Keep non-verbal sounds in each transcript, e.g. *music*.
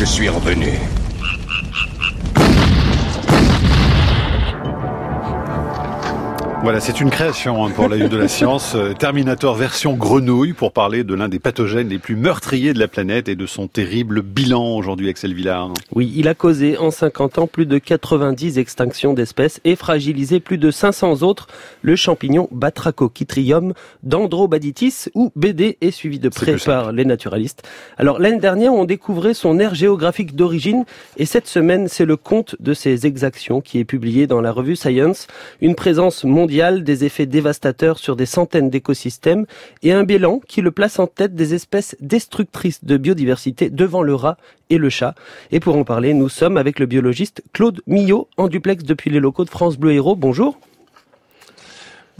Je suis revenu. Voilà, c'est une création hein, pour la de la science. Euh, Terminator version grenouille pour parler de l'un des pathogènes les plus meurtriers de la planète et de son terrible bilan aujourd'hui, Axel Villard. Oui, il a causé en 50 ans plus de 90 extinctions d'espèces et fragilisé plus de 500 autres. Le champignon Batrachochytrium dendrobaditis ou BD est suivi de près par les naturalistes. Alors l'année dernière, on découvrait son aire géographique d'origine et cette semaine, c'est le compte de ses exactions qui est publié dans la revue Science. Une présence mondiale des effets dévastateurs sur des centaines d'écosystèmes et un bilan qui le place en tête des espèces destructrices de biodiversité devant le rat et le chat. Et pour en parler, nous sommes avec le biologiste Claude Millot en duplex depuis les locaux de France Bleu Héros. Bonjour.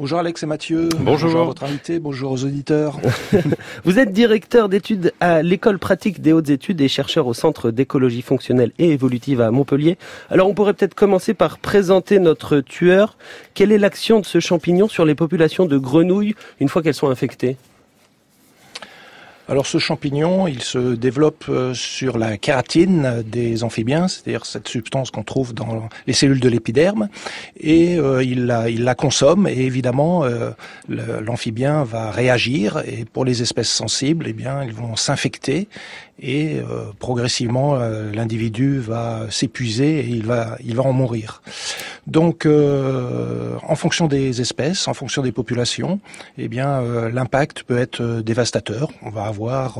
Bonjour Alex et Mathieu. Bonjour. bonjour à votre invité. Bonjour aux auditeurs. *laughs* Vous êtes directeur d'études à l'école pratique des hautes études et chercheur au Centre d'écologie fonctionnelle et évolutive à Montpellier. Alors on pourrait peut-être commencer par présenter notre tueur. Quelle est l'action de ce champignon sur les populations de grenouilles une fois qu'elles sont infectées? Alors ce champignon, il se développe euh, sur la kératine des amphibiens, c'est-à-dire cette substance qu'on trouve dans les cellules de l'épiderme, et euh, il, la, il la consomme, et évidemment euh, l'amphibien va réagir, et pour les espèces sensibles, eh bien, ils vont s'infecter, et euh, progressivement euh, l'individu va s'épuiser et il va il va en mourir. Donc euh, en fonction des espèces, en fonction des populations, eh bien l'impact peut être dévastateur. On va avoir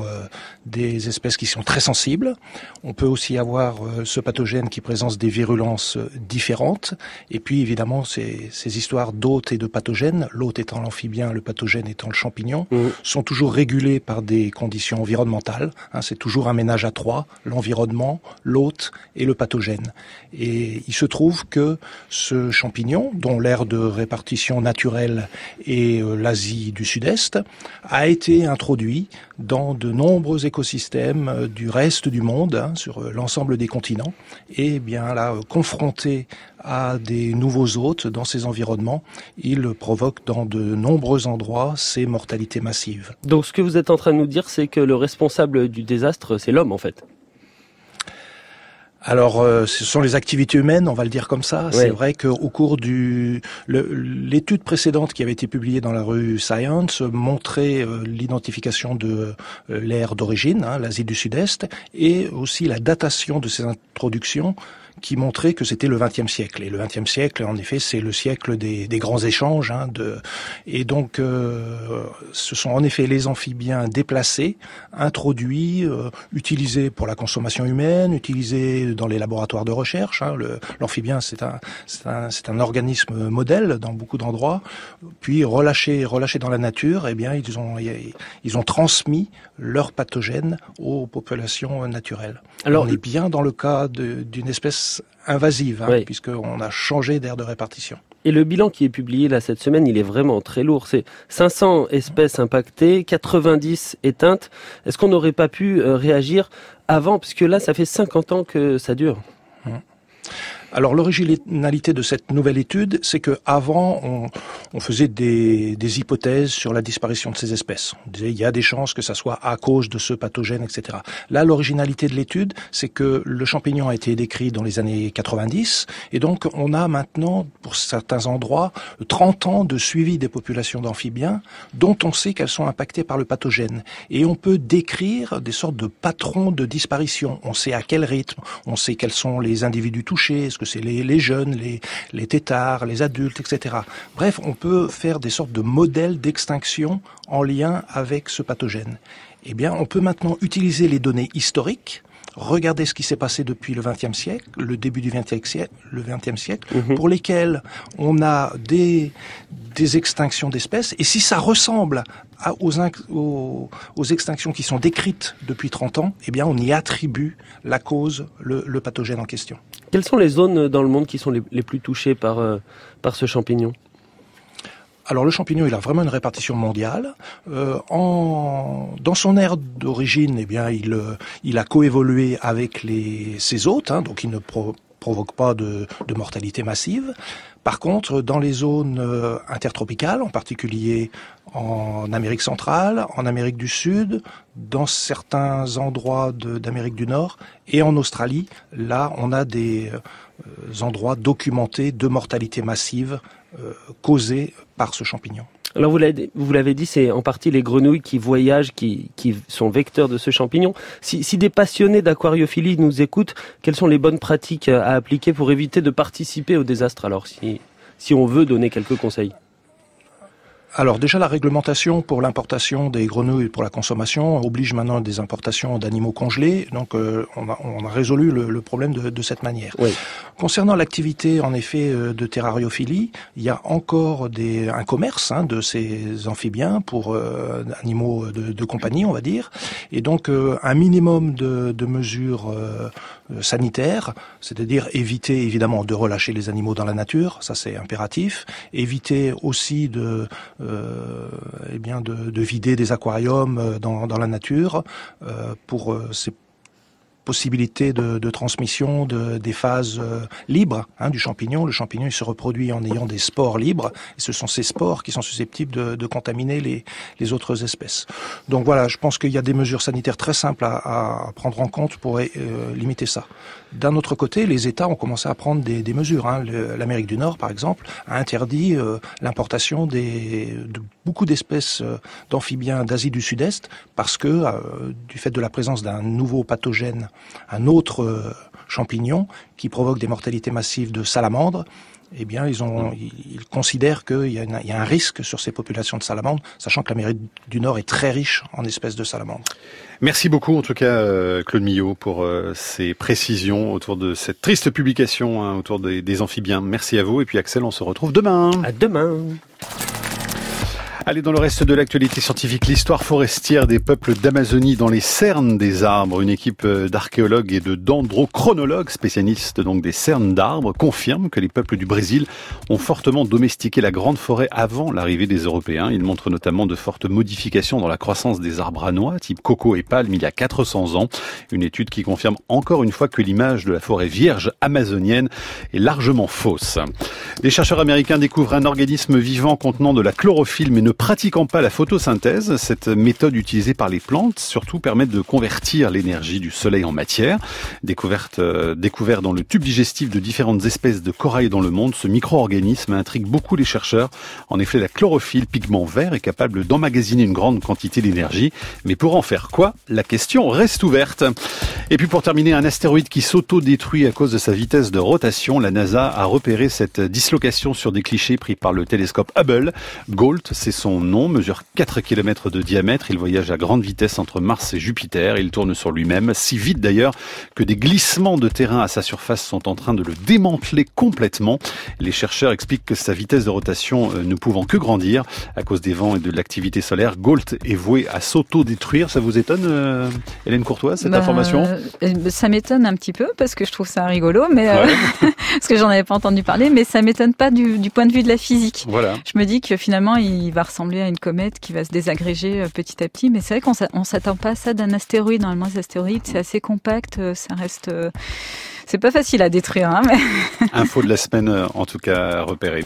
des espèces qui sont très sensibles. On peut aussi avoir ce pathogène qui présente des virulences différentes. Et puis évidemment ces, ces histoires d'hôtes et de pathogènes, l'hôte étant l'amphibien, le pathogène étant le champignon, mmh. sont toujours régulés par des conditions environnementales. Hein, c'est toujours un ménage à trois, l'environnement, l'hôte et le pathogène. Et il se trouve que ce champignon, dont l'aire de répartition naturelle est euh, l'Asie du Sud-Est, a été introduit dans de nombreux écosystèmes euh, du reste du monde, hein, sur euh, l'ensemble des continents, et bien là, confronté à des nouveaux hôtes dans ces environnements, il provoque dans de nombreux endroits ces mortalités massives. Donc ce que vous êtes en train de nous dire, c'est que le responsable du désastre, c'est l'homme en fait alors, euh, ce sont les activités humaines, on va le dire comme ça. C'est vrai qu'au cours du l'étude précédente qui avait été publiée dans la rue Science montrait euh, l'identification de euh, l'ère d'origine, hein, l'Asie du Sud-Est, et aussi la datation de ces introductions qui montrait que c'était le XXe siècle. Et le XXe siècle, en effet, c'est le siècle des, des grands échanges. Hein, de... Et donc, euh, ce sont en effet les amphibiens déplacés, introduits, euh, utilisés pour la consommation humaine, utilisés dans les laboratoires de recherche. Hein. L'amphibien, c'est un, un, un, organisme modèle dans beaucoup d'endroits. Puis relâchés, relâchés dans la nature, eh bien, ils ont, ils ont transmis leurs pathogènes aux populations naturelles. Alors, On est bien dans le cas d'une espèce invasive, hein, puisqu'on a changé d'aire de répartition. Et le bilan qui est publié là cette semaine, il est vraiment très lourd. C'est 500 espèces impactées, 90 éteintes. Est-ce qu'on n'aurait pas pu euh, réagir avant? Puisque là, ça fait 50 ans que ça dure. Alors l'originalité de cette nouvelle étude, c'est que avant on, on faisait des, des, hypothèses sur la disparition de ces espèces. On disait il y a des chances que ça soit à cause de ce pathogène, etc. Là, l'originalité de l'étude, c'est que le champignon a été décrit dans les années 90, et donc on a maintenant, pour certains endroits, 30 ans de suivi des populations d'amphibiens, dont on sait qu'elles sont impactées par le pathogène, et on peut décrire des sortes de patrons de disparition. On sait à quel rythme, on sait quels sont les individus touchés que c'est les, jeunes, les, les tétards, les adultes, etc. Bref, on peut faire des sortes de modèles d'extinction en lien avec ce pathogène. Eh bien, on peut maintenant utiliser les données historiques, regarder ce qui s'est passé depuis le XXe siècle, le début du XXe siècle, le XXe siècle, mhm. pour lesquels on a des, des extinctions d'espèces. Et si ça ressemble aux, aux, aux, extinctions qui sont décrites depuis 30 ans, eh bien, on y attribue la cause, le, le pathogène en question. Quelles sont les zones dans le monde qui sont les, plus touchées par, euh, ce champignon? Alors le champignon, il a vraiment une répartition mondiale. Euh, dans son aire d'origine, eh il, euh, il a coévolué avec ses hôtes, hein, donc il ne provoque pas de, mortalité massive. Par contre, dans les zones euh, intertropicales, en particulier en Amérique centrale, en Amérique du Sud, dans certains endroits d'Amérique du Nord et en Australie, là, on a des euh, endroits documentés de mortalité massive euh, causée par ce champignon. Alors vous l'avez dit, c'est en partie les grenouilles qui voyagent, qui, qui sont vecteurs de ce champignon. Si, si des passionnés d'aquariophilie nous écoutent, quelles sont les bonnes pratiques à appliquer pour éviter de participer au désastre? Alors si, si on veut donner quelques conseils alors déjà la réglementation pour l'importation des grenouilles pour la consommation oblige maintenant des importations d'animaux congelés, donc euh, on, a, on, a, résolu le, le problème de, de, cette manière. Oui. Concernant l'activité en effet euh, de terrariophilie, il y a encore des, un commerce hein, de ces amphibiens pour euh, animaux de, de, compagnie, on va dire, et donc euh, un minimum de, de mesures sanitaires, c'est-à-dire éviter évidemment de relâcher les animaux dans la nature, ça c'est impératif, éviter aussi de euh, eh bien de, de, vider des aquariums euh, dans, la nature euh, pour ces possibilité de, de transmission de, des phases euh, libres hein, du champignon. Le champignon il se reproduit en ayant des spores libres, et ce sont ces spores qui sont susceptibles de, de contaminer les, les, autres espèces. Donc voilà, je pense qu'il y a des mesures sanitaires très simples à, à prendre en compte pour euh, limiter ça. D'un autre côté, les États ont commencé à prendre des, des mesures. Hein. L'Amérique du Nord, par exemple, a interdit euh, l'importation de beaucoup d'espèces euh, d'amphibiens d'Asie du Sud-Est parce que, euh, du fait de la présence d'un nouveau pathogène un autre euh, champignon qui provoque des mortalités massives de salamandres, eh bien, ils, ont, ils, considèrent qu'il y, y, a un risque sur ces populations de salamandres, sachant que l'Amérique du Nord est très riche en espèces de salamandres. Merci beaucoup, en tout cas, euh, Claude Millot, pour euh, ces précisions autour de cette triste publication hein, autour des, des amphibiens. Merci à vous. Et puis, Axel, on se retrouve demain. À demain. Allez, dans le reste de l'actualité scientifique, l'histoire forestière des peuples d'Amazonie dans les cernes des arbres. Une équipe euh, d'archéologues et de dendrochronologues, spécialistes donc des cernes d'arbres, confirme que les peuples du Brésil ont fortement domestiqué la grande forêt avant l'arrivée des Européens. Ils montrent notamment de fortes modifications dans la croissance des arbres à noix, type coco et palme, il y a 400 ans. Une étude qui confirme encore une fois que l'image de la forêt vierge amazonienne est largement fausse. Les chercheurs américains découvrent un organisme vivant contenant de la chlorophylle mais ne pratiquant pas la photosynthèse, cette méthode utilisée par les plantes surtout permet de convertir l'énergie du soleil en matière. Découverte, euh, découvert dans le tube digestif de différentes espèces de corail dans le monde, ce micro-organisme intrigue beaucoup les chercheurs. En effet, la chlorophylle, pigment vert, est capable d'emmagasiner une grande quantité d'énergie. Mais pour en faire quoi? La question reste ouverte. Et puis pour terminer, un astéroïde qui s'auto-détruit à cause de sa vitesse de rotation, la NASA a repéré cette dislocation sur des clichés pris par le télescope Hubble. GALT, c'est son nom, mesure 4 km de diamètre. Il voyage à grande vitesse entre Mars et Jupiter. Il tourne sur lui-même, si vite d'ailleurs que des glissements de terrain à sa surface sont en train de le démanteler complètement. Les chercheurs expliquent que sa vitesse de rotation euh, ne pouvant que grandir à cause des vents et de l'activité solaire, Gault est voué à s'auto-détruire. Ça vous étonne, euh, Hélène Courtois, cette bah, information? euh, Ça m'étonne un petit peu parce que je trouve ça rigolo, mais *laughs* parce que j'en avais pas entendu parler, mais ça m'étonne pas du, du, point de vue de la physique. Voilà. Je me dis que finalement, il va ressembler à une comète qui va se désagréger euh, petit à petit. Mais c'est vrai qu'on s'attend pas à ça d'un astéroïde. Normalement, les astéroïdes, c'est assez compact, euh, ça reste. Euh, c'est pas facile à détruire. Hein, mais... Info de la semaine, en tout cas, repérée.